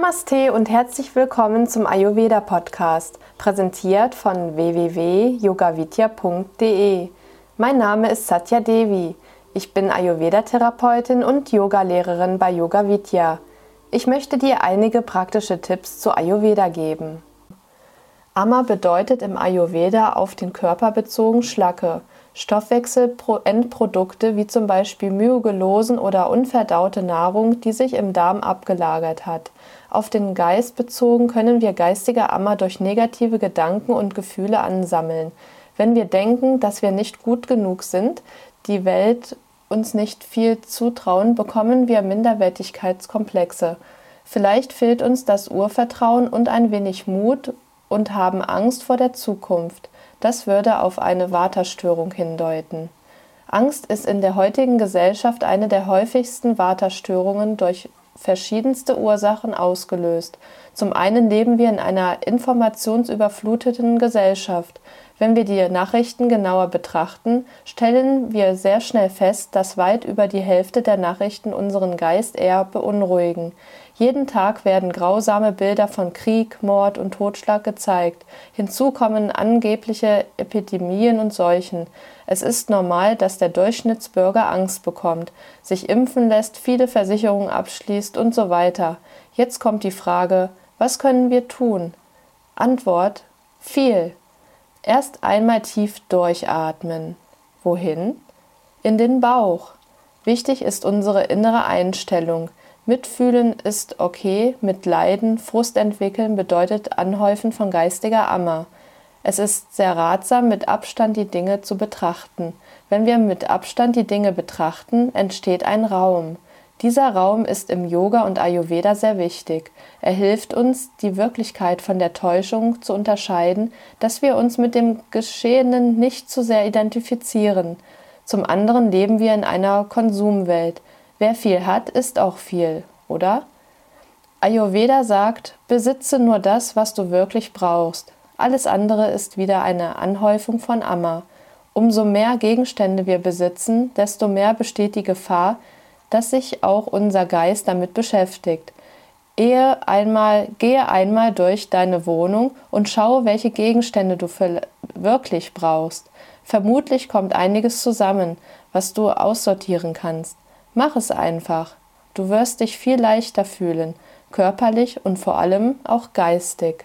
Namaste und herzlich willkommen zum Ayurveda Podcast, präsentiert von www.yogavidya.de. Mein Name ist Satya Devi. Ich bin Ayurveda-Therapeutin und Yogalehrerin bei Yoga Vidya. Ich möchte dir einige praktische Tipps zu Ayurveda geben. Amma bedeutet im Ayurveda auf den Körper bezogen Schlacke. Stoffwechselendprodukte wie zum Beispiel Myogelosen oder unverdaute Nahrung, die sich im Darm abgelagert hat. Auf den Geist bezogen können wir geistige Amma durch negative Gedanken und Gefühle ansammeln. Wenn wir denken, dass wir nicht gut genug sind, die Welt uns nicht viel zutrauen, bekommen wir Minderwertigkeitskomplexe. Vielleicht fehlt uns das Urvertrauen und ein wenig Mut und haben Angst vor der Zukunft. Das würde auf eine Waterstörung hindeuten. Angst ist in der heutigen Gesellschaft eine der häufigsten Waterstörungen durch verschiedenste Ursachen ausgelöst. Zum einen leben wir in einer informationsüberfluteten Gesellschaft. Wenn wir die Nachrichten genauer betrachten, stellen wir sehr schnell fest, dass weit über die Hälfte der Nachrichten unseren Geist eher beunruhigen. Jeden Tag werden grausame Bilder von Krieg, Mord und Totschlag gezeigt. Hinzu kommen angebliche Epidemien und Seuchen. Es ist normal, dass der Durchschnittsbürger Angst bekommt, sich impfen lässt, viele Versicherungen abschließt und so weiter. Jetzt kommt die Frage, was können wir tun? Antwort viel. Erst einmal tief durchatmen. Wohin? In den Bauch. Wichtig ist unsere innere Einstellung. Mitfühlen ist okay, mitleiden, Frust entwickeln bedeutet Anhäufen von geistiger Ammer. Es ist sehr ratsam, mit Abstand die Dinge zu betrachten. Wenn wir mit Abstand die Dinge betrachten, entsteht ein Raum. Dieser Raum ist im Yoga und Ayurveda sehr wichtig. Er hilft uns, die Wirklichkeit von der Täuschung zu unterscheiden, dass wir uns mit dem Geschehenen nicht zu sehr identifizieren. Zum anderen leben wir in einer Konsumwelt. Wer viel hat, ist auch viel, oder? Ayurveda sagt, besitze nur das, was du wirklich brauchst. Alles andere ist wieder eine Anhäufung von Amma. Umso mehr Gegenstände wir besitzen, desto mehr besteht die Gefahr, dass sich auch unser Geist damit beschäftigt. Ehe einmal, gehe einmal durch deine Wohnung und schaue, welche Gegenstände du wirklich brauchst. Vermutlich kommt einiges zusammen, was du aussortieren kannst. Mach es einfach. Du wirst dich viel leichter fühlen, körperlich und vor allem auch geistig.